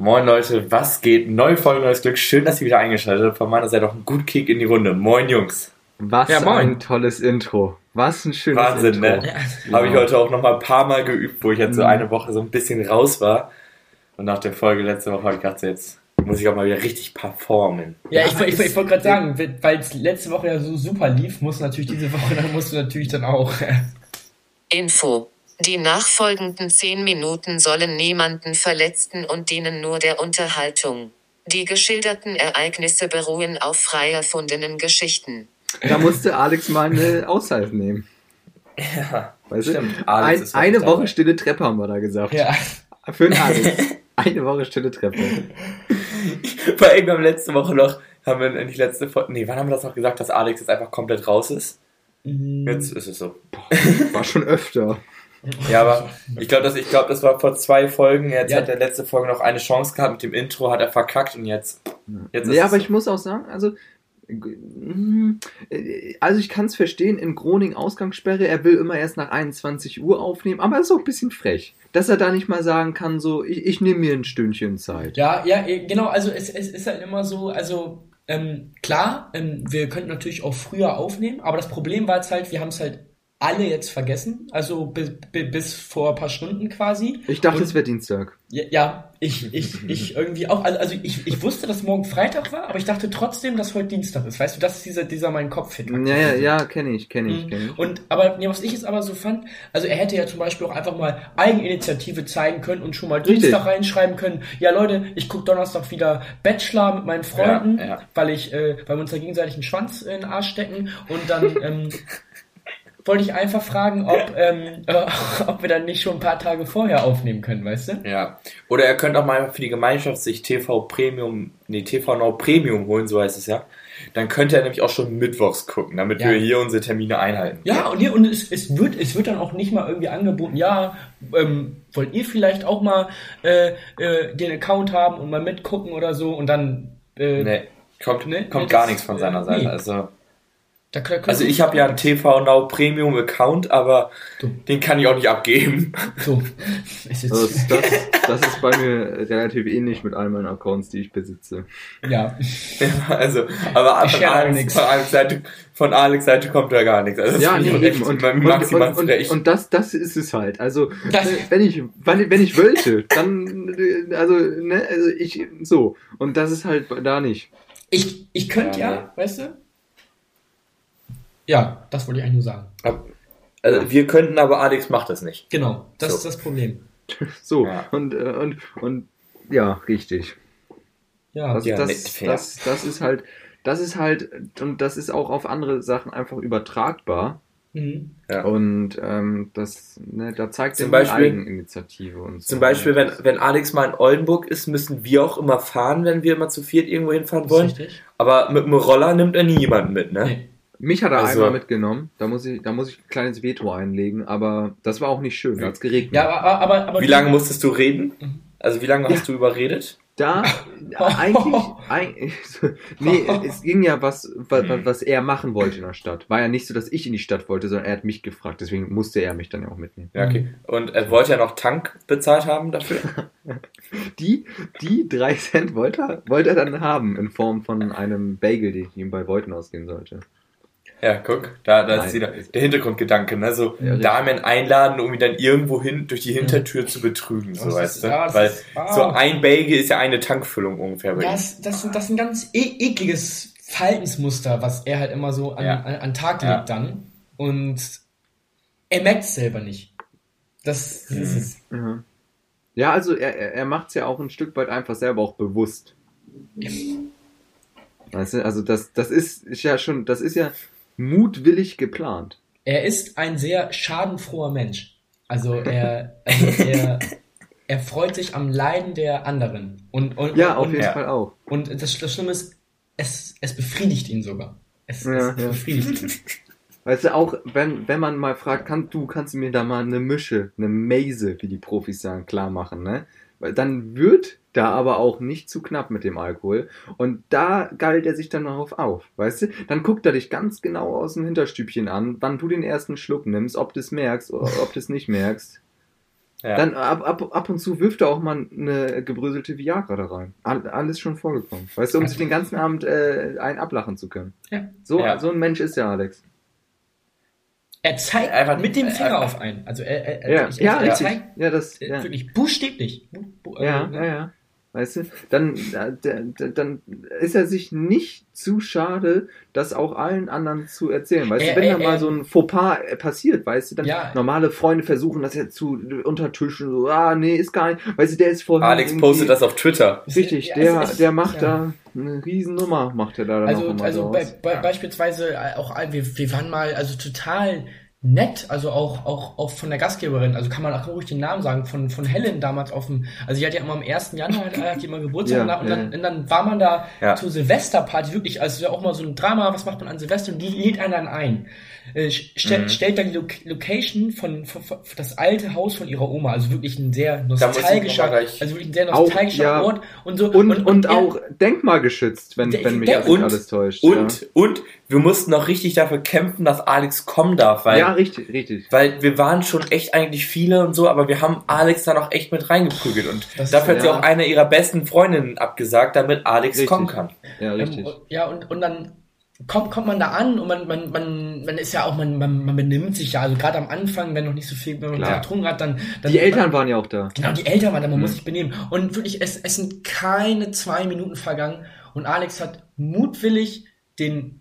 Moin Leute, was geht? Neue Folge, neues Glück. Schön, dass ihr wieder eingeschaltet habt. Von meiner Seite auch ein gut Kick in die Runde. Moin Jungs. Was Ja, moin. ein tolles Intro. Was ein schönes Wahnsinn, Intro. ne? Habe ich heute auch noch mal ein paar Mal geübt, wo ich jetzt so Mhm. eine Woche so ein bisschen raus war. Und nach der Folge letzte Woche habe ich gedacht, jetzt muss ich auch mal wieder richtig performen. Ja, ich, ich, ich wollte gerade sagen, weil es letzte Woche ja so super lief, muss natürlich diese Woche, dann musst du natürlich dann auch. Info. Die nachfolgenden zehn Minuten sollen niemanden verletzen und dienen nur der Unterhaltung. Die geschilderten Ereignisse beruhen auf frei erfundenen Geschichten. Da musste Alex mal eine Auszeit nehmen. Ja, Weißt du? Stimmt, Alex Ein, eine nicht Woche stille Treppe haben wir da gesagt. Ja. Für den Alex. eine Woche stille Treppe. Vor allem beim letzte Woche noch, haben wir in die letzte Folge, nee, wann haben wir das noch gesagt, dass Alex jetzt einfach komplett raus ist? Jetzt ist es so. War schon öfter. Ja, aber ich glaube, das, ich glaub, das war vor zwei Folgen. Jetzt Ja. hat der letzte Folge noch eine Chance gehabt. Mit dem Intro hat er verkackt und jetzt. jetzt ist Ja, es aber so. ich muss auch sagen, also, äh, also ich kann es verstehen, in Groningen Ausgangssperre, er will immer erst nach 21 Uhr aufnehmen, aber es ist auch ein bisschen frech, dass er da nicht mal sagen kann, so, ich, ich nehme mir ein Stündchen Zeit. Ja, ja, eh, genau, also es, es ist halt immer so, also ähm, klar, ähm, wir könnten natürlich auch früher aufnehmen, aber das Problem war jetzt halt, wir haben es halt alle jetzt vergessen, also bis, bis vor ein paar Stunden quasi. Ich dachte, Und- es wäre Dienstag. Ja, ja ich, ich, ich irgendwie auch. Also, ich, ich wusste, dass morgen Freitag war, aber ich dachte trotzdem, dass heute Dienstag ist. Weißt du, das ist dieser, dieser mein Kopf Ja, ja, ja, kenne ich, kenne ich, kenne ich. Und aber nee, was ich jetzt aber so fand, also er hätte ja zum Beispiel auch einfach mal Eigeninitiative zeigen können und schon mal Richtig. Dienstag reinschreiben können. Ja Leute, ich guck Donnerstag wieder Bachelor mit meinen Freunden, Ja, ja. weil ich, äh, weil wir uns da gegenseitig einen Schwanz in den Arsch stecken und dann ähm, wollte ich einfach fragen, ob ähm, äh, ob wir dann nicht schon ein paar Tage vorher aufnehmen können, weißt du? Ja. Oder er könnte auch mal für die Gemeinschaft sich TV Premium, nee, TV Now Premium holen, so heißt es ja. Dann könnte er nämlich auch schon mittwochs gucken, damit Ja. wir hier unsere Termine einhalten. Ja, und, nee, und es, es, wird, es wird dann auch nicht mal irgendwie angeboten, ja, ähm, wollt ihr vielleicht auch mal äh, äh, den Account haben und mal mitgucken oder so und dann äh, Nee, kommt, Nee, kommt nee, gar nichts von äh, seiner Seite. nee. Also, also ich habe ja einen TV Now Premium Account, aber Du. den kann ich auch nicht abgeben. so. Also das, das, das ist bei mir relativ ähnlich mit all meinen Accounts, die ich besitze. ja. Ja, also, aber Ich von Alex, von, Alex Seite, von Alex Seite kommt da gar nichts. Also Ja, nee, eben. Und, und, maximal und, und, frech. und das, das ist es halt. Also, Das- äh, wenn ich, wenn, ich wollte, dann, äh, also, ne, also ich, so. Und das ist halt da nicht. Ich, ich könnte Ja, ja, weißt du? Ja, das wollte ich eigentlich nur sagen. also, wir könnten, aber Alex macht das nicht. Genau, das So. ist das Problem. So. Ja. Und, äh, und, und, ja, richtig. Ja, Das, Ja, das, das, das ist halt, das ist halt, und das ist auch auf andere Sachen einfach übertragbar. mhm. Ja. Und ähm, das, ne, da zeigt Zum die Beispiel- Eigeninitiative und so. Zum Beispiel, wenn, wenn Alex mal in Oldenburg ist, müssen wir auch immer fahren, wenn wir immer zu viert irgendwo hinfahren wollen. richtig. Aber mit dem Roller nimmt er nie jemanden mit, ne? Nee. Mich hat er Also- einmal mitgenommen. Da muss ich, da muss ich ein kleines Veto einlegen, aber das war auch nicht schön. Da hat's geregnet. Ja, aber, aber, aber Wie lange musstest du reden? Mhm. Also wie lange hast du überredet? Da eigentlich, eigentlich nee, es ging ja was, was, was er machen wollte in der Stadt. War ja nicht so, dass ich in die Stadt wollte, sondern er hat mich gefragt. Deswegen musste er mich dann ja auch mitnehmen. Ja, okay. Und er wollte ja noch Tank bezahlt haben dafür. Die, die drei Cent wollte er, wollte er dann haben in Form von einem Bagel, den ich ihm bei Beuten ausgehen sollte. Ja, guck, da, da Nein. ist wieder der Hintergrundgedanke, ne? So Ja. Damen einladen, um ihn dann irgendwo hin durch die Hintertür zu betrügen, so Das weißt ist- du? ja, Weil ist- ah. so ein Bagel ist ja eine Tankfüllung ungefähr bei. Das, das, sind- das ist ein ganz e ekliges Verhaltensmuster, was er halt immer so an, Ja. an, an Tag Ja. legt dann. Und er merkt es selber nicht. Das, das ist es. Ja, ja also er, er er macht's ja auch ein Stück weit einfach selber auch bewusst. Weißt du, also das, das ist, ist ja schon, das ist ja mutwillig geplant. Er ist ein sehr schadenfroher Mensch. Also er, also er, er freut sich am Leiden der anderen. Und, und, Ja, auf und, jeden ja. Fall auch. und das, das Schlimme ist, es, es befriedigt ihn sogar. Es, Ja, es ja. befriedigt ihn. Weißt du, auch wenn, wenn man mal fragt, kann, du, kannst du mir da mal eine Mische, eine Maze, wie die Profis sagen, klar machen, ne? Weil dann wird da aber auch nicht zu knapp mit dem Alkohol. Und da geilt er sich dann darauf auf, weißt du? Dann guckt er dich ganz genau aus dem Hinterstübchen an, wann du den ersten Schluck nimmst, ob du es merkst oder ob du es nicht merkst. Ja. Dann ab, ab, ab und zu wirft er auch mal eine gebröselte Viagra da rein. Alles schon vorgekommen. Weißt du, um sich den ganzen Abend äh, einen ablachen zu können. Ja. So, ja. so ein Mensch ist ja Alex. Er zeigt einfach mit dem Finger einfach. auf einen. Also er, er, ja, ich, ja, er zeigt ja, das, ja. wirklich buchstäblich. Bu, bu, ja, also, ja, ja. Weißt du, dann, dann ist er sich nicht zu schade, das auch allen anderen zu erzählen. Weißt äh, du, wenn äh, da mal äh, so ein Fauxpas passiert, weißt du, dann ja. normale Freunde versuchen das ja zu untertischen, so, ah, nee, ist gar nicht, weißt du, der ist vorher. Alex postet das auf Twitter. Richtig, der, der macht da eine Riesennummer, macht er da dann Also, also bei, bei, beispielsweise auch, wir, wir waren mal, also total nett, also auch, auch, auch von der Gastgeberin, also kann man auch ruhig den Namen sagen, von, von Helen damals auf dem, also die hat ja immer am 1. Januar, hat die immer Geburtstag ja, und, dann, ja. und dann war man da ja. zur Silvesterparty, wirklich, also ja auch mal so ein Drama, was macht man an Silvester und die lädt einen dann ein. Äh, stell, mhm. stellt dann die Lo Location von, von, von, das alte Haus von ihrer Oma, also wirklich ein sehr nostalgischer, also wirklich ein sehr nostalgischer auch, Ort und so. Und, und, und, und auch denkmalgeschützt, wenn, wenn mich und, alles täuscht. Und, und wir mussten auch richtig dafür kämpfen, dass Alex kommen darf, weil. Ja, richtig, richtig. Weil wir waren schon echt eigentlich viele und so, aber wir haben Alex dann auch echt mit reingeprügelt und das, dafür hat ja. sie auch eine ihrer besten Freundinnen abgesagt, damit Alex richtig. kommen kann. Ja, richtig. Ähm, ja, und, und dann kommt, kommt man da an und man, man, man, man ist ja auch, man, man, man benimmt sich ja, also gerade am Anfang, wenn noch nicht so viel, wenn man getrunken hat, dann, dann Die Eltern man, waren ja auch da. Genau, die Eltern waren da, man mhm. muss sich benehmen. Und wirklich, es, es sind keine zwei Minuten vergangen und Alex hat mutwillig den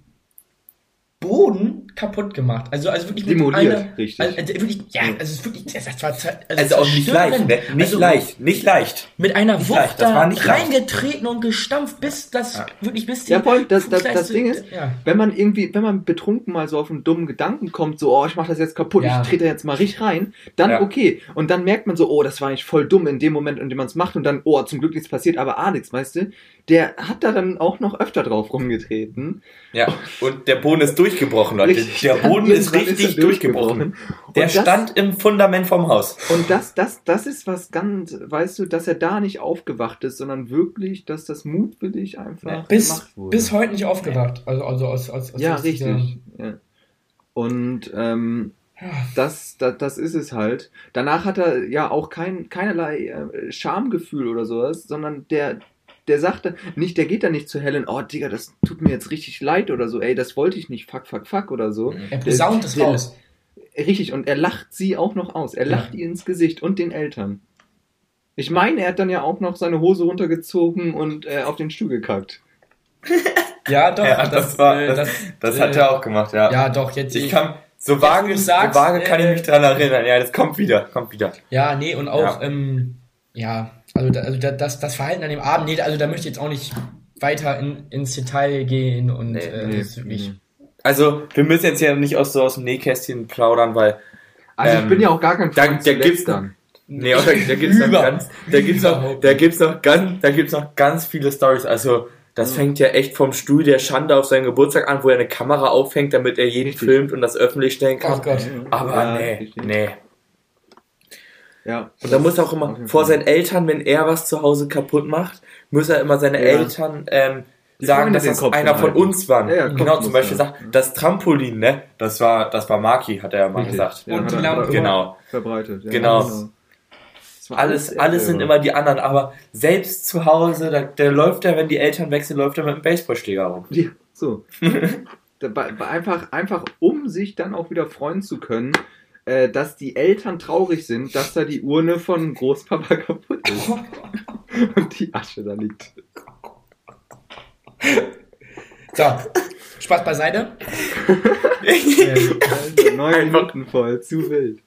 Boden kaputt gemacht. Also, also wirklich Demoliert, einer, richtig. Also, also, wirklich, ja, also es ist wirklich, das war, also, also auch nicht leicht, ne? nicht also, leicht, nicht leicht. Mit einer nicht Wucht leicht, da reingetreten und gestampft, bis das ja. wirklich bis die. Ja, voll, das, das, das Ding ist, ja. wenn man irgendwie, wenn man betrunken mal so auf einen dummen Gedanken kommt, so, oh, ich mach das jetzt kaputt, ja. ich trete jetzt mal richtig rein, dann okay. Und dann merkt man so, oh, das war eigentlich voll dumm in dem Moment, in dem man es macht und dann, oh, zum Glück nichts passiert, aber Alex, weißt du, der hat da dann auch noch öfter drauf rumgetreten. Ja, und der Boden ist durchgebrochen, Leute. Richtig, der Boden ist richtig ist durchgebrochen. durchgebrochen. Der das, stand im Fundament vom Haus. Und das, das, das ist was ganz, weißt du, dass er da nicht aufgewacht ist, sondern wirklich, dass das mutwillig einfach ja, bis, gemacht wurde. Bis heute nicht aufgewacht. Also, also aus, aus, aus Ja, richtig. Ja. Und ähm, das, das, das ist es halt. Danach hat er ja auch kein, keinerlei äh, Schamgefühl oder sowas, sondern der, der sagte nicht, der geht da nicht zu Helen, oh Digga, das tut mir jetzt richtig leid oder so, ey, das wollte ich nicht, fuck, fuck, fuck oder so. Er posaunt es raus. Richtig, und er lacht sie auch noch aus. Er lacht ja. ihr ins Gesicht und den Eltern. Ich meine, er hat dann ja auch noch seine Hose runtergezogen und äh, auf den Stuhl gekackt. ja, doch. Ja, das, das, war, das, das, das hat er auch gemacht, ja. Ja, doch, jetzt. Ich kann, so vage, so vage kann ich mich dran erinnern. Ja, das kommt wieder, kommt wieder. Ja, nee, und auch, ja, ähm, ja also, da, also da, das, das Verhalten an dem Abend, nee, also da möchte ich jetzt auch nicht weiter in, ins Detail gehen und nee, äh, nee, wirklich. Also, wir müssen jetzt ja nicht aus, so aus dem Nähkästchen plaudern, weil. Also, ähm, ich bin ja auch gar kein Freund da, da gibt's dann. Nee, da, da gibt's noch ganz, da gibt's noch, da gibt's noch ganz, da gibt's noch ganz viele Stories. Also, das fängt ja echt vom Stuhl der Schande auf seinen Geburtstag an, wo er eine Kamera aufhängt, damit er jeden richtig. filmt und das öffentlich stellen kann. Oh Gott. Aber ja, nee, nee. Ja. Und da muss er auch immer vor seinen Eltern, wenn er was zu Hause kaputt macht, muss er immer seine ja. Eltern ähm, sagen, dass das einer von uns war. Ja, ja, genau, zum Beispiel sagt, das Trampolin, ne, das war, das war Maki, hat er ja mal Richtig. gesagt. Und die Lampe. Genau. Verbreitet. genau. genau. Alles, alles sind immer die anderen, aber selbst zu Hause, da, der läuft er, wenn die Eltern wechseln, läuft er mit einem Baseballschläger rum. Ja, so. einfach, einfach um sich dann auch wieder freuen zu können, äh, dass die Eltern traurig sind, dass da die Urne von Großpapa kaputt ist. Und die Asche da liegt. So, Spaß beiseite. äh, neun Minuten voll, zu wild.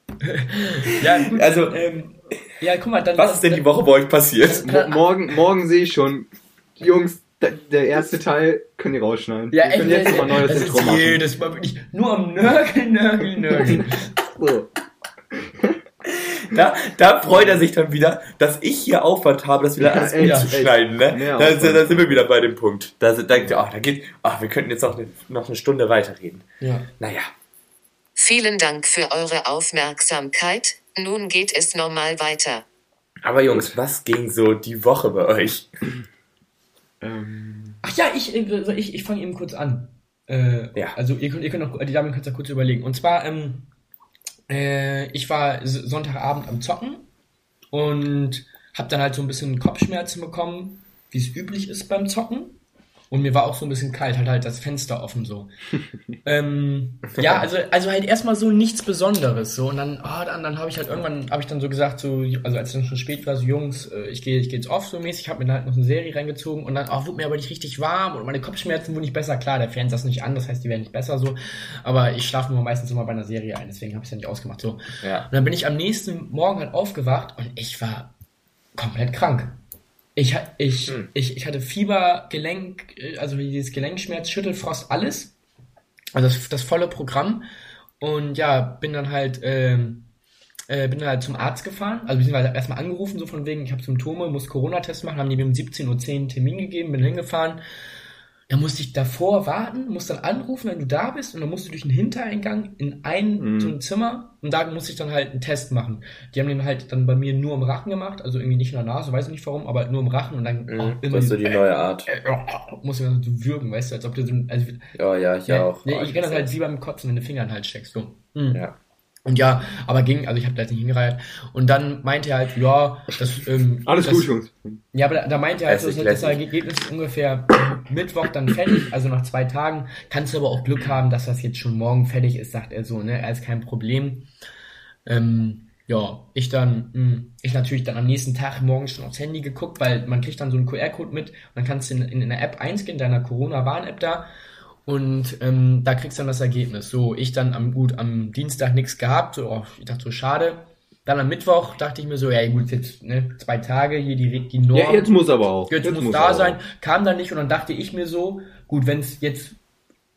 ja, gut, also, ähm, ja, guck mal, dann. Was ist denn die Woche bei euch passiert? morgen, morgen sehe ich schon, Jungs, der erste Teil können die rausschneiden. Ja, echt, können jetzt mal neues Intro machen. Jedes Mal wirklich nur am Nörgeln, Nörgeln, Nörgeln. So. Da, da freut er sich dann wieder, dass ich hier Aufwand habe, das wieder ja, alles umzuschneiden. Ne? Da, da, sind wir wieder bei dem Punkt. Da, da, oh, da geht, oh, wir könnten jetzt noch eine, noch eine Stunde weiterreden. Ja. Naja. Vielen Dank für eure Aufmerksamkeit. Nun geht es normal weiter. Aber Jungs, was ging so die Woche bei euch? Ähm. Ach ja, ich, äh, ich, ich fange eben kurz an. Äh, ja. Also ihr könnt, ihr könnt noch, die Damen könnt da kurz überlegen. Und zwar, ähm, äh, ich war Sonntagabend am Zocken und habe dann halt so ein bisschen Kopfschmerzen bekommen, wie es üblich ist beim Zocken. Und mir war auch so ein bisschen kalt, halt halt das Fenster offen so. ähm, ja, also, also halt erstmal so nichts Besonderes. So. Und dann, oh, dann, dann habe ich halt irgendwann, habe ich dann so gesagt, so, also als es dann schon spät war, so Jungs, äh, ich gehe ich geh jetzt off so mäßig, habe mir dann halt noch eine Serie reingezogen und dann oh, wurde mir aber nicht richtig warm und meine Kopfschmerzen wurden nicht besser. Klar, der Fernseher ist nicht an, das heißt, die werden nicht besser so. Aber ich schlafe nur meistens immer bei einer Serie ein, deswegen habe ich es ja nicht ausgemacht. So. Ja. Und dann bin ich am nächsten Morgen halt aufgewacht und ich war komplett krank. Ich, ich, Hm. ich, ich hatte Fieber, Gelenk, äh, also wie dieses Gelenkschmerz, Schüttelfrost, alles. Also das, das volle Programm. Und ja, bin dann halt, ähm, äh, bin dann halt zum Arzt gefahren. Also beziehungsweise erstmal angerufen, so von wegen, ich habe Symptome, muss Corona-Test machen, haben die mir um 17.10 Uhr einen Termin gegeben, bin hingefahren. Dann musste ich davor warten, musst dann anrufen, wenn du da bist, und dann musst du durch den Hintereingang in ein so ein Zimmer und da musste ich dann halt einen Test machen. Die haben den halt dann bei mir nur im Rachen gemacht, also irgendwie nicht in der Nase, weiß ich nicht warum, aber halt nur im Rachen und dann Mhm, auch das ist so die neue Art. äh, äh, muss ich dann so würgen, weißt du, als ob du so, also, Ja, ja, ich ja, auch. Nee, Oh, ich kenne das halt wie beim Kotzen, wenn du Finger in den Hals steckst, so. Mhm. Ja. Und ja, aber ging, also ich habe da jetzt nicht hingereiht. Und dann meinte er halt, ja, das, ähm, Alles das, gut, Jungs. ja, aber da, da meinte er halt, so, Lässig, das lässig. Ergebnis ist ungefähr Mittwoch dann fertig, also nach zwei Tagen. Kannst du aber auch Glück haben, dass das jetzt schon morgen fertig ist, sagt er so, ne? Er ist kein Problem. Ähm, ja, ich dann, mh, ich natürlich dann am nächsten Tag morgens schon aufs Handy geguckt, weil man kriegt dann so einen QR-Code mit und dann kannst du in, in, in der App einscannen, deiner Corona-Warn-App da und ähm, da kriegst du dann das Ergebnis. So, ich dann am gut am Dienstag nichts gehabt, so, oh, ich dachte so, schade. Dann am Mittwoch dachte ich mir so, ja gut, jetzt ne, zwei Tage hier die, die Norm. Ja, jetzt muss aber auch. Jetzt, muss er da auch. sein, kam dann nicht und dann dachte ich mir so, gut, wenn es jetzt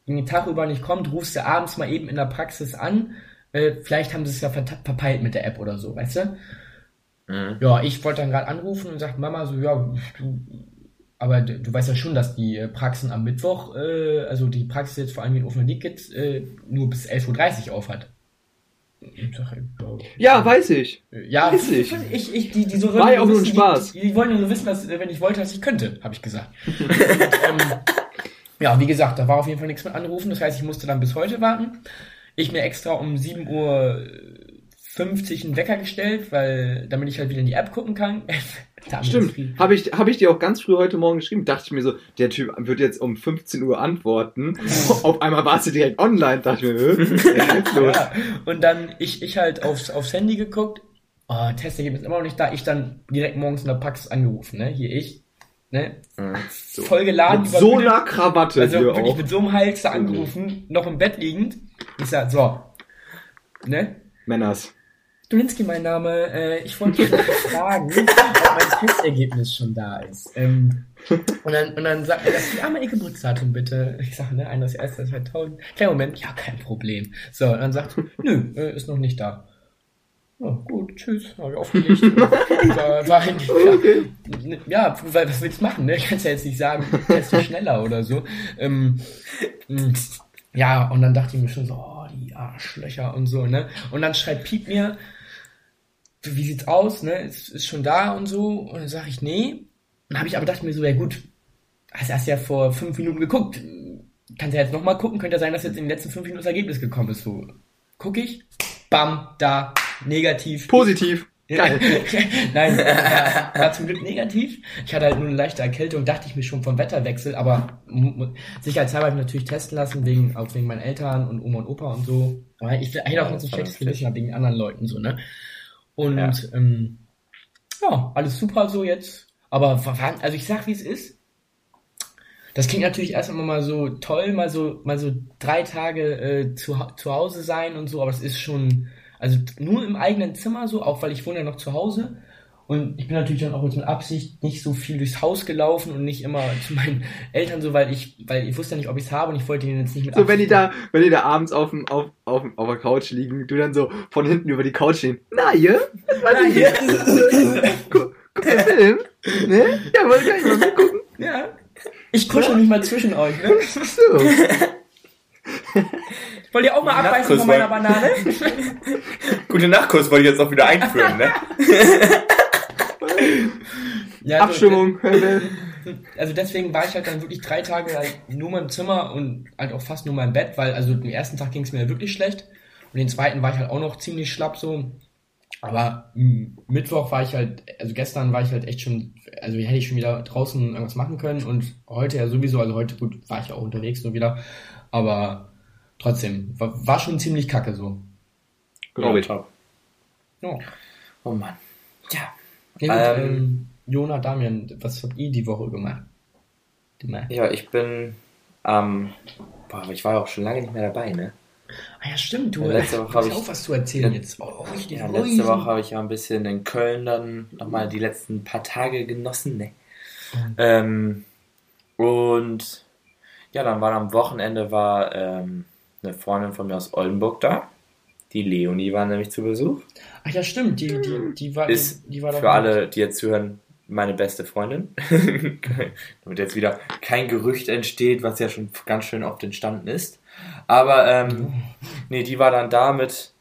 den Tag über nicht kommt, rufst du abends mal eben in der Praxis an. Äh, vielleicht haben sie es ja verpeilt mit der App oder so, weißt du? Mhm. Ja, ich wollte dann gerade anrufen und sagt Mama so, ja, du, aber du, du weißt ja schon, dass die äh, Praxen am Mittwoch, äh, also die Praxis jetzt vor allem in Offenlieg jetzt äh, nur bis 11.30 Uhr auf hat. Ich sag, Ja, weiß ich. ja, Weiß ich. ich, ich die, die so War ja auch nur ein Spaß. Die, die wollen ja nur wissen, dass, wenn ich wollte, dass ich könnte, habe ich gesagt. Und, ähm, ja, wie gesagt, da war auf jeden Fall nichts mit anrufen. Das heißt, ich musste dann bis heute warten. Ich mir extra um 7 Uhr 50 einen Wecker gestellt, weil damit ich halt wieder in die App gucken kann. Stimmt. Habe ich, hab ich dir auch ganz früh heute Morgen geschrieben. Dachte ich mir so, der Typ wird jetzt um 15 Uhr antworten. Auf einmal warst du direkt online. Dachte ich mir, los? Ja, und dann ich, ich halt aufs, aufs Handy geguckt. Oh, Testergebnis immer noch nicht da. Ich dann direkt morgens in der Praxis angerufen, ne? Hier ich, ne? Mhm. Voll geladen. Mit so einer Krawatte Also wirklich auch. mit so einem Hals angerufen, noch im Bett liegend. Ich sag, so, ne? Männers. Dulinski, mein Name. Äh, ich wollte dich fragen, ob mein Testergebnis schon da ist. Ähm, und dann, und dann sagt er, ja, mein Geburtsdatum bitte. Ich sage, ne, 1.1.2000. Kleiner Moment, ja, kein Problem. So, und dann sagt, nö, äh, ist noch nicht da. Ja, gut, tschüss, habe ich aufgelegt. war, war eigentlich, ja, ja, weil, was willst du machen, ne? Kannst ja jetzt nicht sagen, teste schneller oder so. Ähm, mh, ja, und dann dachte ich mir schon so, oh, die Arschlöcher und so, ne? Und dann schreibt Piep mir, wie sieht's aus, ne? Ist, ist schon da und so. Und dann sage ich, nee. Dann habe ich aber gedacht mir so, ja gut, hast erst ja vor fünf Minuten geguckt. Kannst ja jetzt nochmal gucken, könnte ja sein, dass jetzt in den letzten fünf Minuten das Ergebnis gekommen ist. So, guck ich, bam, da, negativ. Positiv. Nein, war, war zum Glück negativ. Ich hatte halt nur eine leichte Erkältung, dachte ich mir schon vom Wetterwechsel, aber sicherheitshalber habe ich natürlich testen lassen, wegen, auch wegen meinen Eltern und Oma und Opa und so. Aber ich hätte auch nicht so schlechtes. Gewissen wegen anderen Leuten, so, ne? Und, Ja. ähm, ja, alles super so jetzt. Aber, also ich sag, wie es ist. Das klingt natürlich erst einmal mal so toll, mal so, mal so drei Tage äh, zu, zu Hause sein und so, aber es ist schon, also nur im eigenen Zimmer so, auch weil ich wohne ja noch zu Hause. Und ich bin natürlich dann auch jetzt mit Absicht nicht so viel durchs Haus gelaufen und nicht immer zu meinen Eltern so, weil ich, weil ich wusste ja nicht, ob ich es habe und ich wollte ihnen jetzt nicht mit So, wenn die da, wenn die da abends auf, dem, auf, auf, auf der Couch liegen, du dann so von hinten über die Couch stehen. Na, ihr? Was war denn hier? Guck, guck den Film? Ne? Ja, wollt ihr gleich mal gucken? Ja. Ich kuschel mich mal zwischen euch, ne? So. Wollt ihr auch mal Nachkuss abbeißen von meiner Banane? Gute Nachtkurs wollte ich jetzt auch wieder einführen, ne? Ja, also- Abstimmung. Hölle. also deswegen war ich halt dann wirklich drei Tage halt nur mal im Zimmer und halt auch fast nur mal im Bett, weil also den ersten Tag ging es mir wirklich schlecht und den zweiten war ich halt auch noch ziemlich schlapp so. Aber Mittwoch war ich halt, also gestern war ich halt echt schon, also hätte ich schon wieder draußen irgendwas machen können und heute ja sowieso, also heute gut, war ich auch unterwegs nur wieder, aber trotzdem, war, war schon ziemlich kacke so. Glaube ich. Ja. Oh Mann. Ja. Ähm. Jona, Damian, was habt ihr die Woche gemacht? Gemacht. Ja, ich bin, ähm, boah, ich war ja auch schon lange nicht mehr dabei, ne? Ah ja, stimmt, du Ja, letzte Woche hast ich- auch was zu erzählen Ja. jetzt. Oh, richtig. Ja, letzte Woche habe ich ja ein bisschen in Köln dann nochmal die letzten paar Tage genossen, ne? Mhm. Ähm, und ja, dann war am Wochenende war ähm, eine Freundin von mir aus Oldenburg da. Die Leonie war nämlich zu Besuch. Ach ja, stimmt, die, die, die war, Ist die war für alle, die jetzt zuhören, meine beste Freundin. Damit jetzt wieder kein Gerücht entsteht, was ja schon ganz schön oft entstanden ist. Aber ähm, nee, die war dann da mit,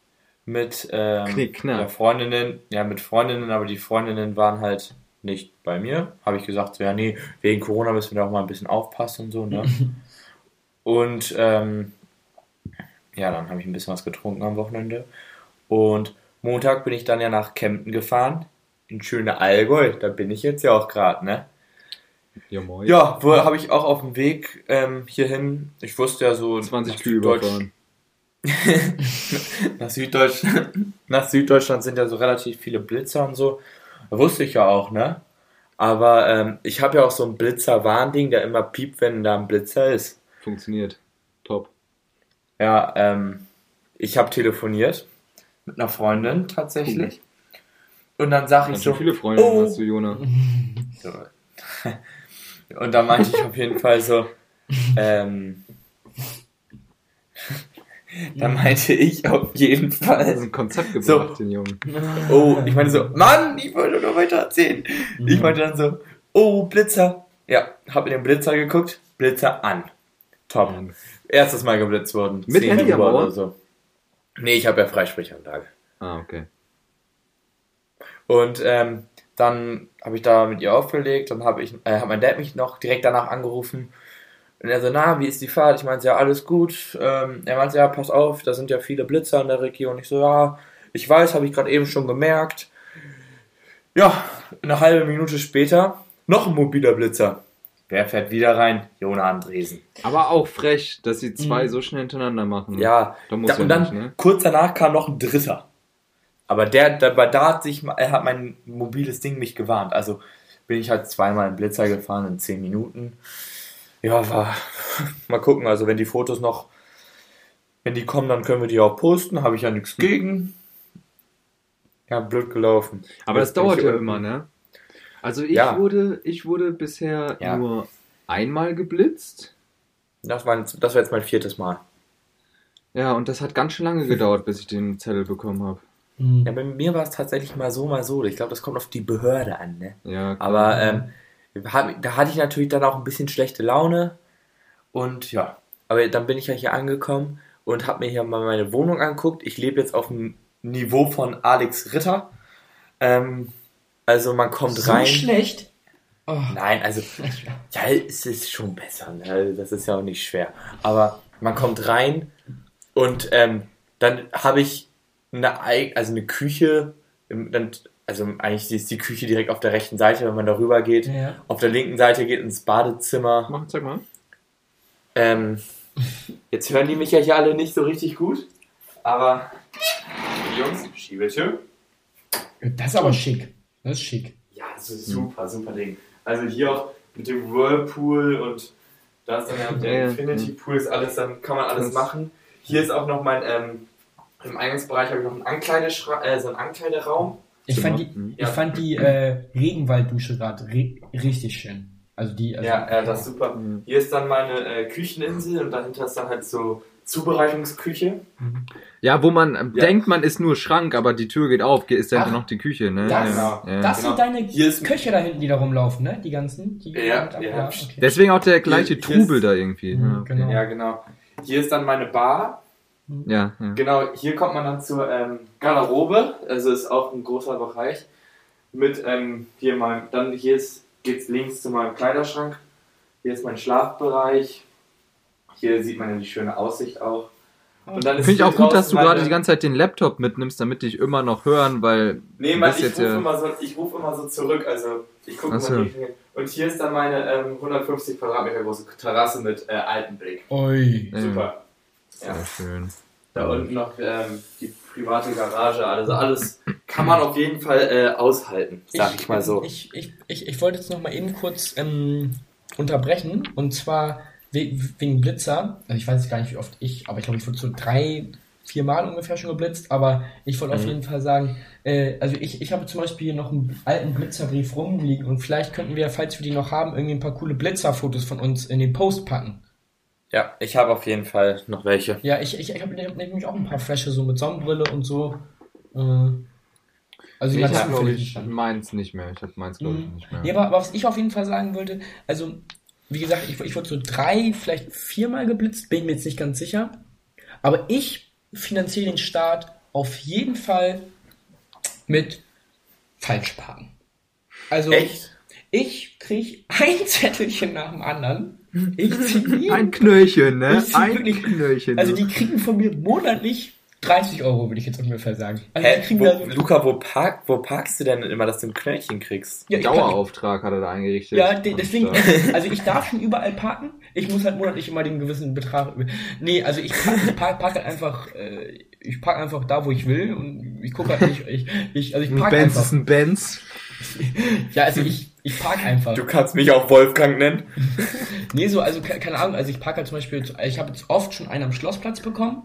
mit ähm, Knick, ja, Freundinnen, ja, mit Freundinnen, aber die Freundinnen waren halt nicht bei mir. Habe ich gesagt, so, ja, nee, wegen Corona müssen wir da auch mal ein bisschen aufpassen und so, ne? und ähm, ja, dann habe ich ein bisschen was getrunken am Wochenende. Und Montag bin ich dann ja nach Kempten gefahren. In schöne Allgäu. Da bin ich jetzt ja auch gerade, ne? Ja, moin. Ja, wo habe ich auch auf dem Weg ähm, hierhin. Ich wusste ja so 20 nach Kühe überfahren. nach Süddeutschland, nach Süddeutschland sind ja so relativ viele Blitzer und so. Wusste ich ja auch, ne? Aber ähm, ich habe ja auch so ein Blitzer-Warnding, der immer piept, wenn da ein Blitzer ist. Funktioniert. Ja, ähm, ich habe telefoniert mit einer Freundin tatsächlich. Und dann sag ich so, viele Freunde oh. hast du, Jona. So. Und da meinte ich auf jeden Fall so, ähm, da meinte ich auf jeden Das ist Fall, ein Konzept So. gebracht, den Jungen. oh, ich meine so, Mann, ich wollte nur weiter erzählen. Ich meinte dann so, oh, Blitzer. Ja, hab mir den Blitzer geguckt, Blitzer an. Top. Erstes Mal geblitzt worden. Mit Handy Ohr? oder so. Nee, ich habe ja Freisprechanlage. Ah, okay. Und ähm, dann habe ich da mit ihr aufgelegt, dann habe ich, äh, hat mein Dad mich noch direkt danach angerufen. Und er so, na, wie ist die Fahrt? Ich meinte, ja, alles gut. Ähm, er meinte, ja, pass auf, da sind ja viele Blitzer in der Region. Ich so, ja, ich weiß, habe ich gerade eben schon gemerkt. Ja, eine halbe Minute später, noch ein mobiler Blitzer. Wer fährt wieder rein? Jona Andresen. Aber auch frech, dass sie zwei Mhm. so schnell hintereinander machen. Ja, Da muss da, ja und dann nicht, ne? kurz danach kam noch ein dritter. Aber der, der, da hat sich, er hat mein mobiles Ding mich gewarnt. Also bin ich halt zweimal im Blitzer gefahren in 10 Minuten. Ja, war, mal gucken. Also wenn die Fotos noch, wenn die kommen, dann können wir die auch posten. Habe ich ja nichts gegen. Ja, blöd gelaufen. Aber das dauert ja immer, ne? Also ich Ja. wurde, ich wurde bisher Ja. nur einmal geblitzt. Das war, jetzt- das war jetzt mein viertes Mal. Ja, und das hat ganz schön lange gedauert, bis ich den Zettel bekommen habe. Mhm. Ja, bei mir war es tatsächlich mal so, mal so. Ich glaube, das kommt auf die Behörde an, ne? Ja, Aber ähm, hab, da hatte ich natürlich dann auch ein bisschen schlechte Laune. Und ja, aber dann bin ich ja hier angekommen und habe mir hier mal meine Wohnung anguckt. Ich lebe jetzt auf dem Niveau von Alex Ritter. Ähm, also man kommt So rein. schlecht. Oh. Nein, also ja, es ist schon besser. Ne? Also, Das ist ja auch nicht schwer. Aber man kommt rein und ähm, dann habe ich eine, also eine Küche. im- Dann, also eigentlich ist die Küche direkt auf der rechten Seite, wenn man darüber geht. Ja. Auf der linken Seite geht ins Badezimmer. Mach, sag mal. Ähm, jetzt hören die mich ja hier alle nicht so richtig gut. Aber Jungs, Schiebetür. Das ist aber schick. Das ist schick. Ja, das ist super, super Ding. Also hier auch mit dem Whirlpool und da ist dann ja der Ja, ja. Infinity Pool, ist alles, dann kann man alles machen. Hier ist auch noch mein, ähm, im Eingangsbereich habe ich noch einen, Ankleideschra äh, so einen Ankleideraum. Ich fand die, ich fand die äh, Regenwalddusche gerade re richtig schön. Also die. Also, ja, ja, das ist super. Hier ist dann meine äh, Kücheninsel und dahinter ist dann halt so Zubereitungsküche. Ja, wo man ähm, Ja. denkt, man ist nur Schrank, aber die Tür geht auf, ist ja Ach, noch die Küche, ne? das- ja. Ja. Das Genau. sind deine Hier ist- Köche da hinten, die da rumlaufen, ne? Die ganzen. Die Ja, ja. okay. Deswegen auch der gleiche Hier- hier Trubel ist- da irgendwie. Mhm, Ja, okay. genau. Ja, genau. Hier ist dann meine Bar. ja, ja. Genau, hier kommt man dann zur ähm, Garderobe, also ist auch ein großer Bereich. Mit ähm, hier mal, dann hier ist, geht's links zu meinem Kleiderschrank. Hier ist mein Schlafbereich. Hier sieht man ja die schöne Aussicht auch. Und dann Finde ich auch gut, dass du gerade die ganze Zeit den Laptop mitnimmst, damit dich immer noch hören, weil. Nee, man, ich rufe ja immer, so, ruf immer so zurück. Also ich gucke so. mal hier. Und hier ist dann meine ähm, 150 Quadratmeter große Terrasse mit äh, alten Blick. Ui. Super. Sehr ja. schön. Da unten noch ähm, die private Garage, also alles kann man auf jeden Fall äh, aushalten, sag ich, ich, mal so. Ich, ich, ich, ich wollte jetzt noch mal eben kurz ähm, unterbrechen und zwar wegen Blitzer. Also ich weiß gar nicht, wie oft ich, aber ich glaube, ich wurde so drei, vier Mal ungefähr schon geblitzt, aber ich wollte mhm. auf jeden Fall sagen, äh, also ich, ich habe zum Beispiel hier noch einen alten Blitzerbrief rumliegen und vielleicht könnten wir, falls wir die noch haben, irgendwie ein paar coole Blitzerfotos von uns in den Post packen. Ja, ich habe auf jeden Fall noch welche. Ja, ich, ich, ich habe nämlich auch ein paar Flasche so mit Sonnenbrille und so. Äh, also ich habe glaube ich meins nicht mehr. Ich habe meins glaube ich mhm. nicht mehr. Ja, aber, aber, was ich auf jeden Fall sagen wollte, also wie gesagt, ich, ich wurde so drei, vielleicht viermal geblitzt, bin mir jetzt nicht ganz sicher. Aber ich finanziere den Staat auf jeden Fall mit Falschparken. Also Echt? ich kriege ein Zettelchen nach dem anderen ich zieh Ein Knöllchen, ne? Ein wirklich, Knöllchen. Also die kriegen von mir monatlich 30 Euro, würde ich jetzt ungefähr sagen. Also Hä, wo, so Luca, wo, park, wo parkst du denn immer, dass du ein Knöllchen kriegst? Ja, Dauerauftrag kann, hat er da eingerichtet. Ja, deswegen, also ich darf schon überall parken. Ich muss halt monatlich immer den gewissen Betrag. Nee, also ich park, park halt einfach, äh, ich parke einfach da, wo ich will und ich gucke halt nicht, ich, ich, also ich parke einfach. Benz ist ein Benz. ja, also ich, ich park einfach. Du kannst mich auch Wolfgang nennen. nee, so, also keine Ahnung, also ich park halt zum Beispiel, ich habe jetzt oft schon einen am Schlossplatz bekommen,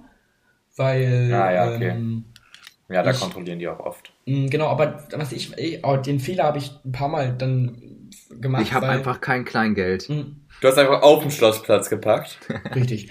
weil. Ah, ja, okay. Ähm, ja, da ich, kontrollieren die auch oft. Mm, genau, aber was ich, oh, den Fehler habe ich ein paar Mal dann gemacht. Ich habe einfach kein Kleingeld. Mh, Du hast einfach auf dem Schlossplatz gepackt. Richtig.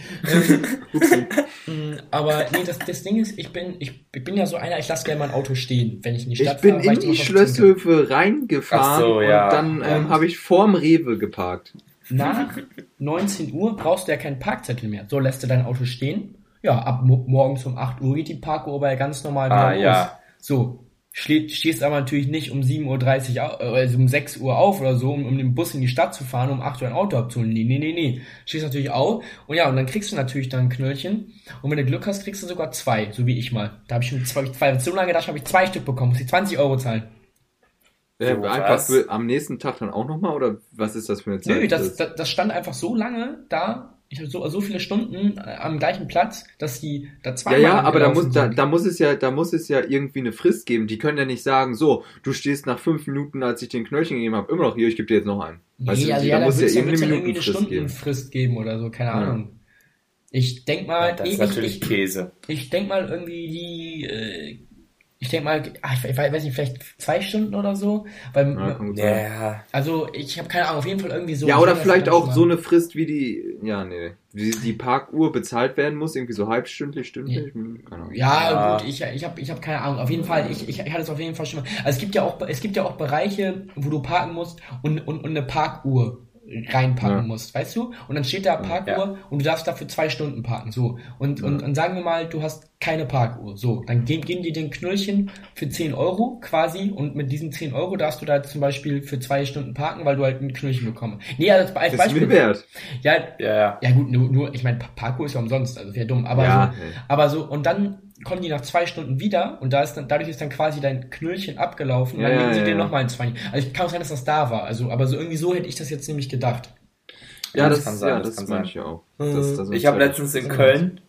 ähm, aber nee, das, das Ding ist, ich bin, ich, ich bin ja so einer, ich lasse gerne mein Auto stehen, wenn ich in die Stadt fahre. Ich bin fahre, in die Schlösshöfe reingefahren so, ja. und dann ähm, habe ich vorm Rewe geparkt. Nach 19 Uhr brauchst du ja keinen Parkzettel mehr. So lässt du dein Auto stehen. Ja, ab morgens um 8 Uhr geht die Parkuhr aber ganz normal wieder ah, los. Ja. So, stehst aber natürlich nicht um 7.30 Uhr, also um 6 Uhr auf oder so, um, um den Bus in die Stadt zu fahren, um 8 Uhr ein Auto abzuholen. Nee, nee, nee, nee. Stehst natürlich auf und ja, und dann kriegst du natürlich dann ein Knöllchen und wenn du Glück hast, kriegst du sogar zwei, so wie ich mal. Da habe ich schon zwei, zwei, so lange gedacht, habe ich zwei Stück bekommen, muss ich 20 Euro zahlen. Äh, so, einfach für, am nächsten Tag dann auch nochmal oder was ist das für eine Zeit? Nö, das, das, das stand einfach so lange da, ich habe so, so viele Stunden äh, am gleichen Platz, dass die da zwei. Ja, ja, aber da muss, da, da muss es ja, da muss es ja irgendwie eine Frist geben. Die können ja nicht sagen, so, du stehst nach fünf Minuten, als ich den Knöllchen gegeben habe, immer noch hier, ich gebe dir jetzt noch einen. Nee, weißt also du, ja, da muss ja irgendwie eine Stundenfrist geben. geben oder so, keine Ahnung. Ich denk mal, ja, das ist ich, natürlich ich, Käse. Ich denk mal irgendwie die äh, ich denke mal, ach, ich weiß nicht, vielleicht zwei Stunden oder so. Weil, ja, ja. Also ich habe keine Ahnung, auf jeden Fall irgendwie so. Ja, oder vielleicht auch so eine Frist, wie die, ja, nee, wie die Parkuhr bezahlt werden muss, irgendwie so halbstündlich, stündlich. Ja, ja, ja, gut, ich, ich habe ich hab keine Ahnung. Auf jeden Fall, ich, ich, ich hatte es auf jeden Fall schon mal. Also es gibt ja auch, es gibt ja auch Bereiche, wo du parken musst und, und, und eine Parkuhr reinpacken ja. musst, weißt du? Und dann steht da Parkuhr ja. und du darfst dafür zwei Stunden parken. So. Und, ja. und, und sagen wir mal, du hast keine Parkuhr. So, dann geben, geben die den Knöllchen für 10 Euro quasi und mit diesen 10 Euro darfst du da zum Beispiel für zwei Stunden parken, weil du halt ein Knöllchen bekommst. Nee, als, als das Beispiel. Ist wert. Ja, ja, ja. gut, nur, nur ich meine, Parkuhr ist ja umsonst, also wäre dumm. Aber ja, so, aber so, und dann kommen die nach zwei Stunden wieder und da ist dann, dadurch ist dann quasi dein Knöllchen abgelaufen und dann ja, legen sie ja, dir ja. nochmal ein zwei. Also ich kann auch sein, dass das da war. Also, aber so irgendwie so hätte ich das jetzt nämlich gedacht. Ja, das, das kann sein. Ja, das, das meine ich auch. Das, das ich habe letztens in Köln,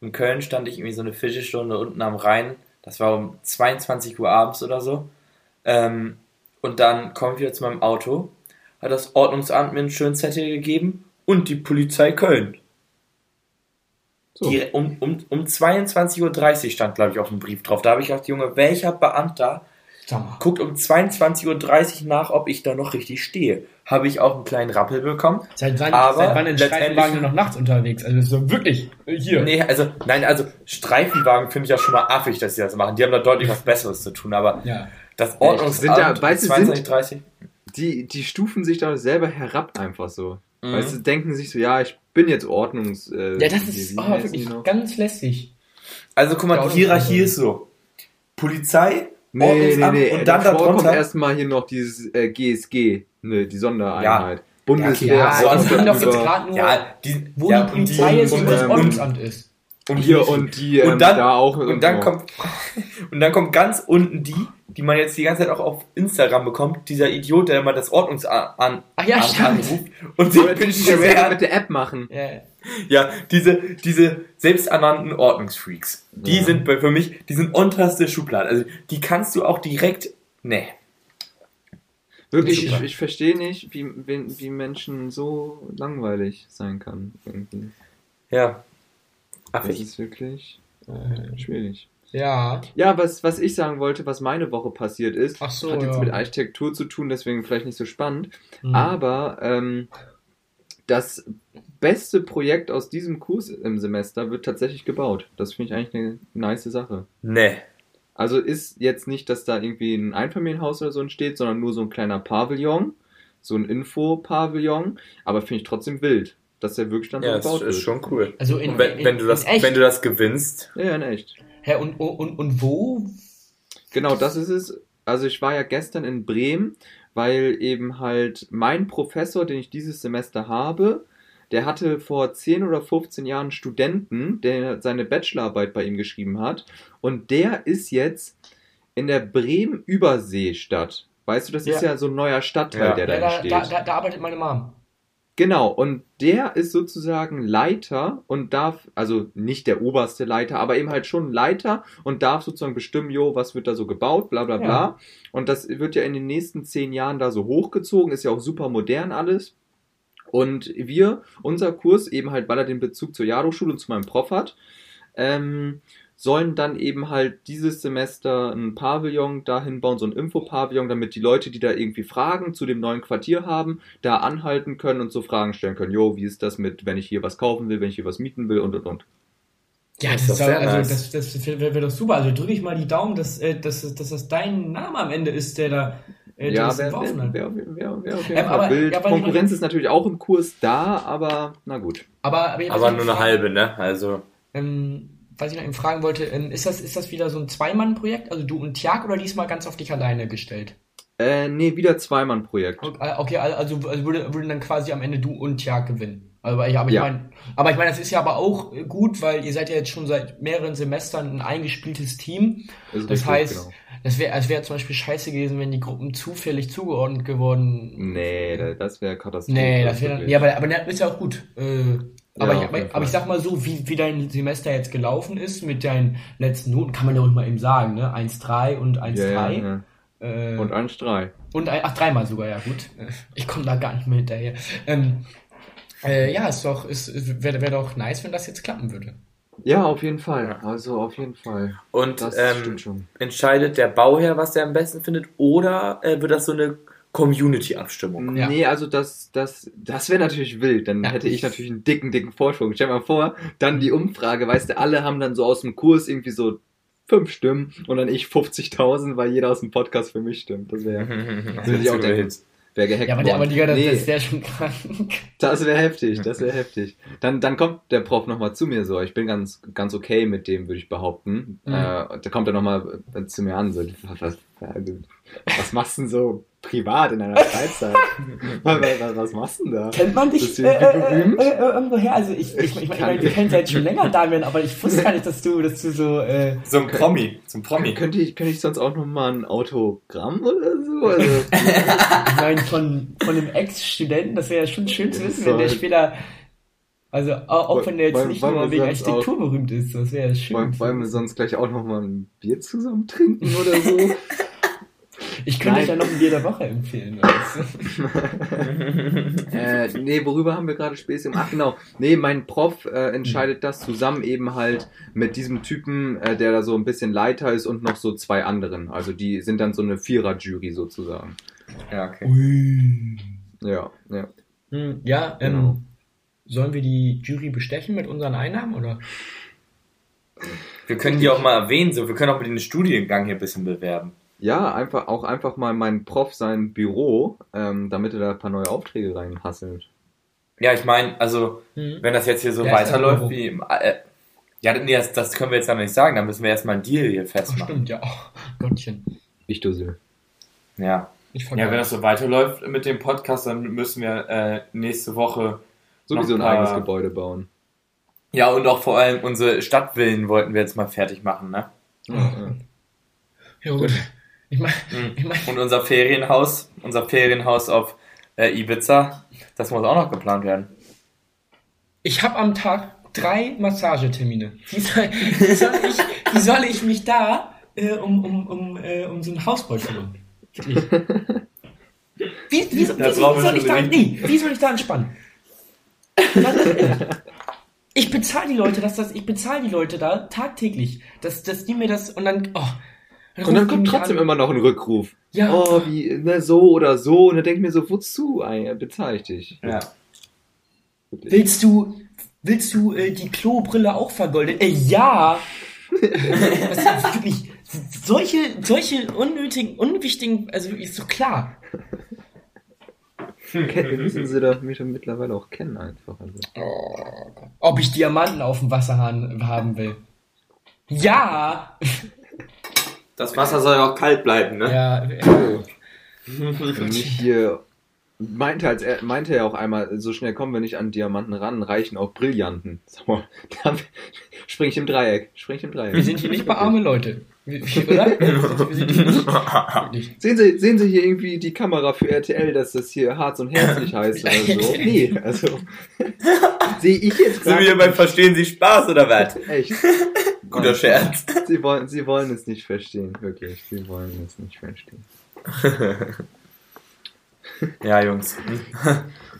in Köln stand ich irgendwie so eine Fischestunde unten am Rhein. Das war um 22 Uhr abends oder so. Ähm, und dann komme ich wieder zu meinem Auto, hat das Ordnungsamt mir einen schönen Zettel gegeben und die Polizei Köln. So. Die, um, um, um 22.30 Uhr stand, glaube ich, auf dem Brief drauf. Da habe ich gedacht, Junge, welcher Beamter guckt um 22.30 Uhr nach, ob ich da noch richtig stehe. Habe ich auch einen kleinen Rappel bekommen. Seit wann, aber seit wann ist Streifenwagen noch nachts unterwegs? Also so wirklich hier. Nee, also nein, also Streifenwagen finde ich ja schon mal affig, dass sie das machen. Die haben da deutlich was Besseres zu tun, aber ja. das Ordnungsamt ja, sind da, weißt 22, 30. Die, die stufen sich da selber herab einfach so. Mhm. Weißt du, denken sich so, ja, ich bin jetzt Ordnungs. Äh, ja, das ist oh, wirklich ganz lästig. Also guck mal, die Hierarchie ist so. Polizei, nee, nee, nee. und dann davor kommt erstmal hier noch dieses äh, GSG, ne, die Sondereinheit. Ja. Bundeswehr. Ja, okay, ja, so, also doch jetzt gerade nur, ja, die, wo ja, die Polizei die, ist und, und das Ordnungsamt ist. Um Hier und die ähm, und dann, da auch und dann kommt und dann kommt ganz unten die, die man jetzt die ganze Zeit auch auf Instagram bekommt, dieser Idiot, der immer das Ordnungsamt an, Ach ja, anruft und das selber beschwert. mit der App machen. Ja. Ja, diese, diese selbsternannten Ordnungsfreaks, die Ja. sind bei- für mich, die sind unterste Schublade. Also, die kannst du auch direkt, nee. Wirklich, ich, ich verstehe nicht, wie, wie, wie Menschen so langweilig sein kann. Irgendwie. Ja. Das Affig. ist wirklich Äh, schwierig. Ja. Ja, was, was ich sagen wollte, was meine Woche passiert ist, Ach so, hat jetzt ja. mit Architektur zu tun, deswegen vielleicht nicht so spannend. Mhm. Aber ähm, das beste Projekt aus diesem Kurs im Semester wird tatsächlich gebaut. Das finde ich eigentlich eine nice Sache. Nee. Also ist jetzt nicht, dass da irgendwie ein Einfamilienhaus oder so entsteht, sondern nur so ein kleiner Pavillon, so ein Info-Pavillon, aber finde ich trotzdem wild, dass der wirklich dann so Ja, das gebaut ist wird. schon cool. Also in, Und wenn, in, wenn, du das, in echt? wenn du das gewinnst, Ja, ja, in echt. Hä, und, und, und wo? Genau, das ist es. Also ich war ja gestern in Bremen, weil eben halt mein Professor, den ich dieses Semester habe, der hatte vor 10 oder 15 Jahren einen Studenten, der seine Bachelorarbeit bei ihm geschrieben hat. Und der ist jetzt in der Bremen-Überseestadt. Weißt du, das ist Ja. ja so ein neuer Stadtteil, Ja. der Ja, da da, entsteht. da, da, da arbeitet meine Mom. Genau, und der ist sozusagen Leiter und darf, also nicht der oberste Leiter, aber eben halt schon Leiter und darf sozusagen bestimmen, jo, was wird da so gebaut, bla bla bla. Ja. Und das wird ja in den nächsten zehn Jahren da so hochgezogen, ist ja auch super modern alles. Und wir, unser Kurs, eben halt, weil er den Bezug zur Jado-Schule und zu meinem Prof hat, ähm, sollen dann eben halt dieses Semester ein Pavillon dahin bauen, so ein Infopavillon, damit die Leute, die da irgendwie Fragen zu dem neuen Quartier haben, da anhalten können und so Fragen stellen können. Jo, wie ist das mit, wenn ich hier was kaufen will, wenn ich hier was mieten will und und und. Ja, Das das, ist sehr also nice. das, das wäre wär doch super. Also drücke ich mal die Daumen, dass, äh, dass, dass das dein Name am Ende ist, der da äh, Ja, das wäre wär, hat. wär, wär, wär auf jeden Ähm, Fall aber- wild. ja, Konkurrenz ist natürlich auch im Kurs da, aber na gut. Aber, aber, aber nur eine halbe, ne? Also, Ähm, was ich noch eben fragen wollte, ähm, ist, das, ist das wieder so ein Zwei-Mann-Projekt, also du und Tjag, oder diesmal ganz auf dich alleine gestellt? Äh, nee, wieder Zweimann-Projekt. Okay, okay, also, also würde, würde dann quasi am Ende du und Tjag gewinnen. Aber ich, aber ich Ja. meine, aber ich meine, das ist ja aber auch gut, weil ihr seid ja jetzt schon seit mehreren Semestern ein eingespieltes Team. Ist Das richtig, heißt, genau. das wäre, es wäre zum Beispiel scheiße gewesen, wenn die Gruppen zufällig zugeordnet geworden. Nee, da- das wäre Katastrophe. Nee, das wäre ja, aber, aber das ist ja auch gut. Äh, aber, Ja, ich, aber, aber ich sag mal so, wie, wie dein Semester jetzt gelaufen ist mit deinen letzten Noten, kann man ja auch mal eben sagen, ne? 1,3 und 1,3. ja, ja. Äh, Und ein Strei. und ein, ach, dreimal sogar, ja gut. Ich komme da gar nicht mehr hinterher. Ähm, äh, ja, ist doch, ist, wäre wär doch nice, wenn das jetzt klappen würde. Ja, auf jeden Fall. Also auf jeden Fall. und Das ähm, stimmt schon. entscheidet der Bauherr, was er am besten findet, oder äh, wird das so eine Community-Abstimmung? Ja. Nee, also das, das, das wäre natürlich wild. Dann Ja. hätte ich natürlich einen dicken, dicken Vorsprung. Stell dir mal vor, dann die Umfrage, weißt du, alle haben dann so aus dem Kurs irgendwie so fünf Stimmen und dann ich 50.000, weil jeder aus dem Podcast für mich stimmt. Das wäre ich auch denken. Wär gehackt Ja, aber, der, aber worden. Digga, das, nee, das wäre schon krank. das wäre heftig, das wäre heftig. Dann, dann kommt der Prof nochmal zu mir so. Ich bin ganz, ganz okay mit dem, würde ich behaupten. Mhm. Äh, und da kommt er nochmal zu mir an, so, was, was, was machst du denn so privat in deiner Freizeit? was, was, machst du denn da? Kennt man dich Bist du äh, äh, berühmt? äh, äh, irgendwoher? Also ich, ich, ich, ich meine, wir kennen ja jetzt schon länger, Damian, aber ich wusste gar nicht, dass du, dass du so, äh, So ein Promi, so ein Promi. Könnte ich, könnte ich sonst auch nochmal ein Autogramm oder so? Also, ich meine, von, von einem Ex-Studenten, das wäre ja schon schön zu wissen, wenn der später, also auch, auch wenn der jetzt Wollen- nicht wollen nur wegen Architektur berühmt ist, das wäre ja schön. wollen, wollen wir sonst gleich auch nochmal ein Bier zusammen trinken oder so? Ich könnte euch ja noch ein Bier der Woche empfehlen. Äh, nee, worüber haben wir gerade gemacht? Ach genau, nee, mein Prof äh, entscheidet das zusammen eben halt mit diesem Typen, äh, der da so ein bisschen Leiter ist und noch so zwei anderen. Also die sind dann so eine Vierer-Jury sozusagen. Ja, okay. Ui. Ja, ja. Hm, ja, ähm, Genau. sollen wir die Jury bestechen mit unseren Einnahmen, oder? Wir können die auch mal erwähnen, so, wir können auch mit den Studiengang hier ein bisschen bewerben. Ja, einfach auch einfach mal mein Prof sein Büro, ähm, damit er da ein paar neue Aufträge reinhasselt. Ja, ich meine, also, Hm. wenn das jetzt hier so Ja, weiterläuft wie im, äh, ja, nee, das, das können wir jetzt aber nicht sagen, da müssen wir erstmal einen Deal hier Ach, festmachen. stimmt, ja. Oh, Gottchen. Ich Dussel. Ja. Ich Ja, wenn das so weiterläuft mit dem Podcast, dann müssen wir äh, nächste Woche Sowieso ein ein paar- eigenes Gebäude bauen. Ja, und auch vor allem unsere Stadtvillen wollten wir jetzt mal fertig machen, ne? Ja gut. Ich meine, Mhm. ich mein, Und unser Ferienhaus, unser Ferienhaus auf äh, Ibiza, das muss auch noch geplant werden. ich habe am Tag drei Massagetermine. Wie soll, wie soll, ich, wie soll ich mich da äh, um, um, um, äh, um so einen Hausbau kümmern? Wie, wie, wie, soll ich da, nee, wie soll ich da entspannen? Ich bezahle die Leute, dass das, ich bezahle die Leute da tagtäglich, dass, dass die mir das und dann, oh, Und dann kommt trotzdem an. immer noch ein Rückruf. Ja. Oh, wie, ne, so oder so. Und dann denke ich mir so, wozu eigentlich bezahle ich dich? Ja. Wirklich. Willst du, willst du äh, die Klobrille auch vergolden? Äh, ja. das ist wirklich solche, solche unnötigen, unwichtigen, also ist so klar. Kennen, müssen sie doch mich schon mittlerweile auch kennen einfach. Also. Ob ich Diamanten auf dem Wasserhahn haben will? Ja. Das Wasser soll ja auch kalt bleiben, ne? Ja. Und nicht hier. Meinte, als er, meinte er auch einmal, so schnell kommen wir nicht an Diamanten ran, reichen auch Brillanten. Sag mal, da spring ich im Dreieck. Spring ich im Dreieck. Wir sind hier nicht bei arme Leute. Oder? Hier. Sehen Sie, sehen Sie hier irgendwie die Kamera für RTL, dass das hier Harz und Herzlich heißt oder so? Nee, also. Sehe ich jetzt Sind wir bei Verstehen Sie Spaß oder was? Echt. Guter Scherz. Sie wollen, Sie wollen es nicht verstehen, wirklich. Sie wollen es nicht verstehen. Ja, Jungs.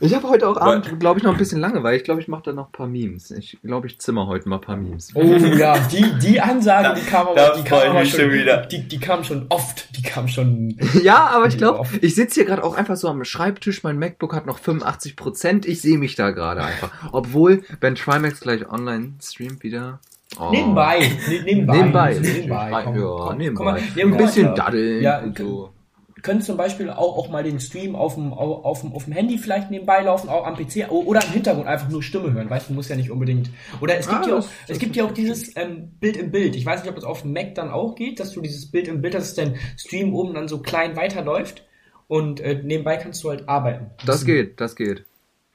Ich habe heute auch Abend, glaube ich, noch ein bisschen lange, weil ich glaube, ich mache da noch ein paar Memes. Ich glaube, ich zimmer heute mal ein paar Memes. Oh ja, die, die Ansage, die kam aber, die freu kam ich aber schon, wieder. Die, die kam schon oft. Die kam schon. Ja, aber ich glaube, ich sitze hier gerade auch einfach so am Schreibtisch. Mein MacBook hat noch 85 Prozent. Ich sehe mich da gerade einfach. Obwohl, wenn Trimax gleich online streamt wieder. Oh. Nebenbei. Ne, nebenbei. Nebenbei. Nebenbei. Komm, ja, komm, nebenbei. Komm ja, ein bisschen daddeln Ja, und so. Können zum Beispiel auch, auch mal den Stream auf dem, au- auf, dem, auf dem Handy vielleicht nebenbei laufen, auch am PC oder im Hintergrund einfach nur Stimme hören. Weißt du, muss ja nicht unbedingt. Oder es gibt Ah, ja auch, das- es gibt ja auch dieses ähm, Bild im Bild. Ich weiß nicht, ob das auf dem Mac dann auch geht, dass du dieses Bild im Bild, dass dein Stream oben dann so klein weiterläuft und äh, nebenbei kannst du halt arbeiten. Das geht, das geht.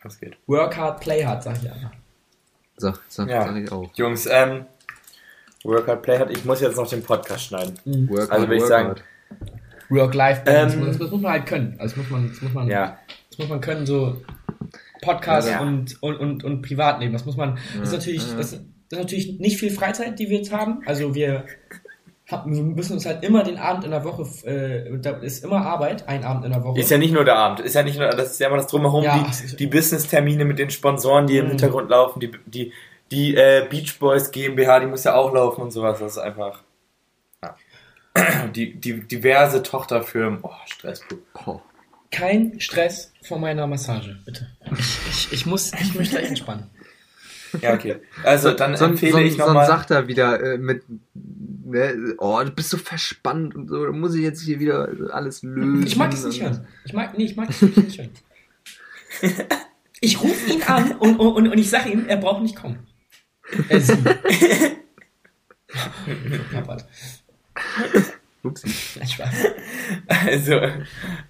Was geht? Work hard, play hard, sag ich einfach. Sag, sag, Ja. sag ich auch. Jungs, ähm, Work Hard Play Hard. Ich muss jetzt noch den Podcast schneiden. Work Also würde ich sagen, Work-Life-Balance, Ähm, das, das muss man halt können. Also das muss man, das muss man, Ja, das muss man können, so Podcast Ja. und, und, und, und Privatleben. Das muss man, das ist natürlich, das, das ist natürlich nicht viel Freizeit, die wir jetzt haben. Also wir, wir müssen uns halt immer den Abend in der Woche, äh, da ist immer Arbeit, ein Abend in der Woche. ist ja nicht nur der Abend, ist ja nicht nur, das ist ja immer das Drumherum, Ja, die, die Business-Termine mit den Sponsoren, die im Mhm. Hintergrund laufen, die, die, die äh, Beach Boys GmbH, die muss ja auch laufen und sowas, das ist einfach. Die, die diverse Tochterfirmen, oh, Stress. Oh. Kein Stress vor meiner Massage, bitte. Ich, ich, ich muss, ich möchte entspannen. Ja, okay. Also, dann Son, empfehle son, ich Sonst nochmal, sagt er wieder äh, mit, ne, oh, du bist so verspannt und so, da muss ich jetzt hier wieder alles lösen. Ich mag das nicht hören. Ich mag, nee, ich mag das wirklich nicht hören. Ich rufe ihn an und, und, und ich sage ihm, er braucht nicht kommen. Er sie. Upsi. Nein, Spaß. also,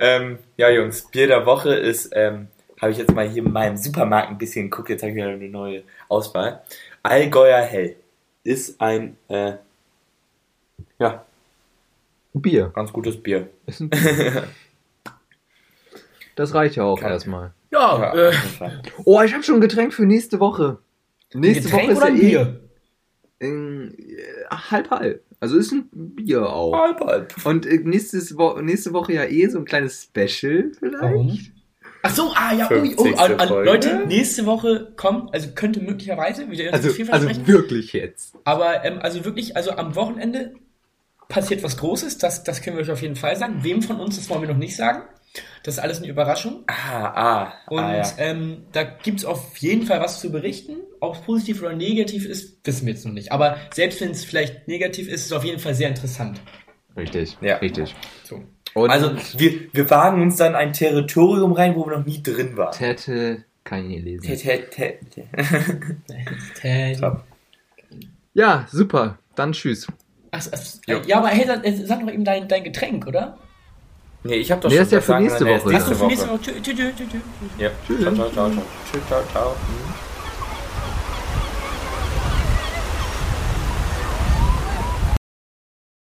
ähm, ja, Jungs, Bier der Woche ist, ähm, habe ich jetzt mal hier in meinem Supermarkt ein bisschen geguckt, jetzt habe ich wieder eine neue Auswahl. Allgäuer Hell ist ein, äh, ja, Bier. ganz gutes Bier. Ist ein Bier. Das reicht ja auch Kann- erstmal. Ja, Ja, äh. Oh, ich habe schon ein Getränk für nächste Woche. Nächste Getränk Woche oder ein ist ja Bier? eh äh, halb halb. Also ist ein Bier auch. Halb, halb. Und äh, nächstes Wo nächste Woche ja eh so ein kleines Special vielleicht. Warum? Ach so, ah ja, ui, oh, 50. an, an, Folge. Leute, nächste Woche kommt, also könnte möglicherweise wieder Also, viel also wirklich jetzt. aber ähm, also wirklich, also am Wochenende passiert was Großes, das, das können wir euch auf jeden Fall sagen. Wem von uns, das wollen wir noch nicht sagen. Das ist alles eine Überraschung. Ah, ah, Und ah, ja. ähm, da gibt's auf jeden Fall was zu berichten. Ob es positiv oder negativ ist, wissen wir jetzt noch nicht. Aber selbst wenn es vielleicht negativ ist, ist es auf jeden Fall sehr interessant. Richtig, Ja. richtig. So. Und Also, wir, wir wagen uns dann ein Territorium rein, wo wir noch nie drin waren. Tette kann ich nicht lesen. Tä- Teddy. Top. Ja, super. Dann tschüss. Ach, ach, Jo. ja, aber hey, sag, äh, sag doch eben dein, dein Getränk, oder? Nee, ich hab doch Nee, schon das ist ja für nächste Woche. Nächste für nächste Woche. Woche? Tschü, tschü, tschü, tschü. Ja. Tschüss. Ciao, ciao, ciao, ciao. Tschüss, ciao, ciao. Mhm.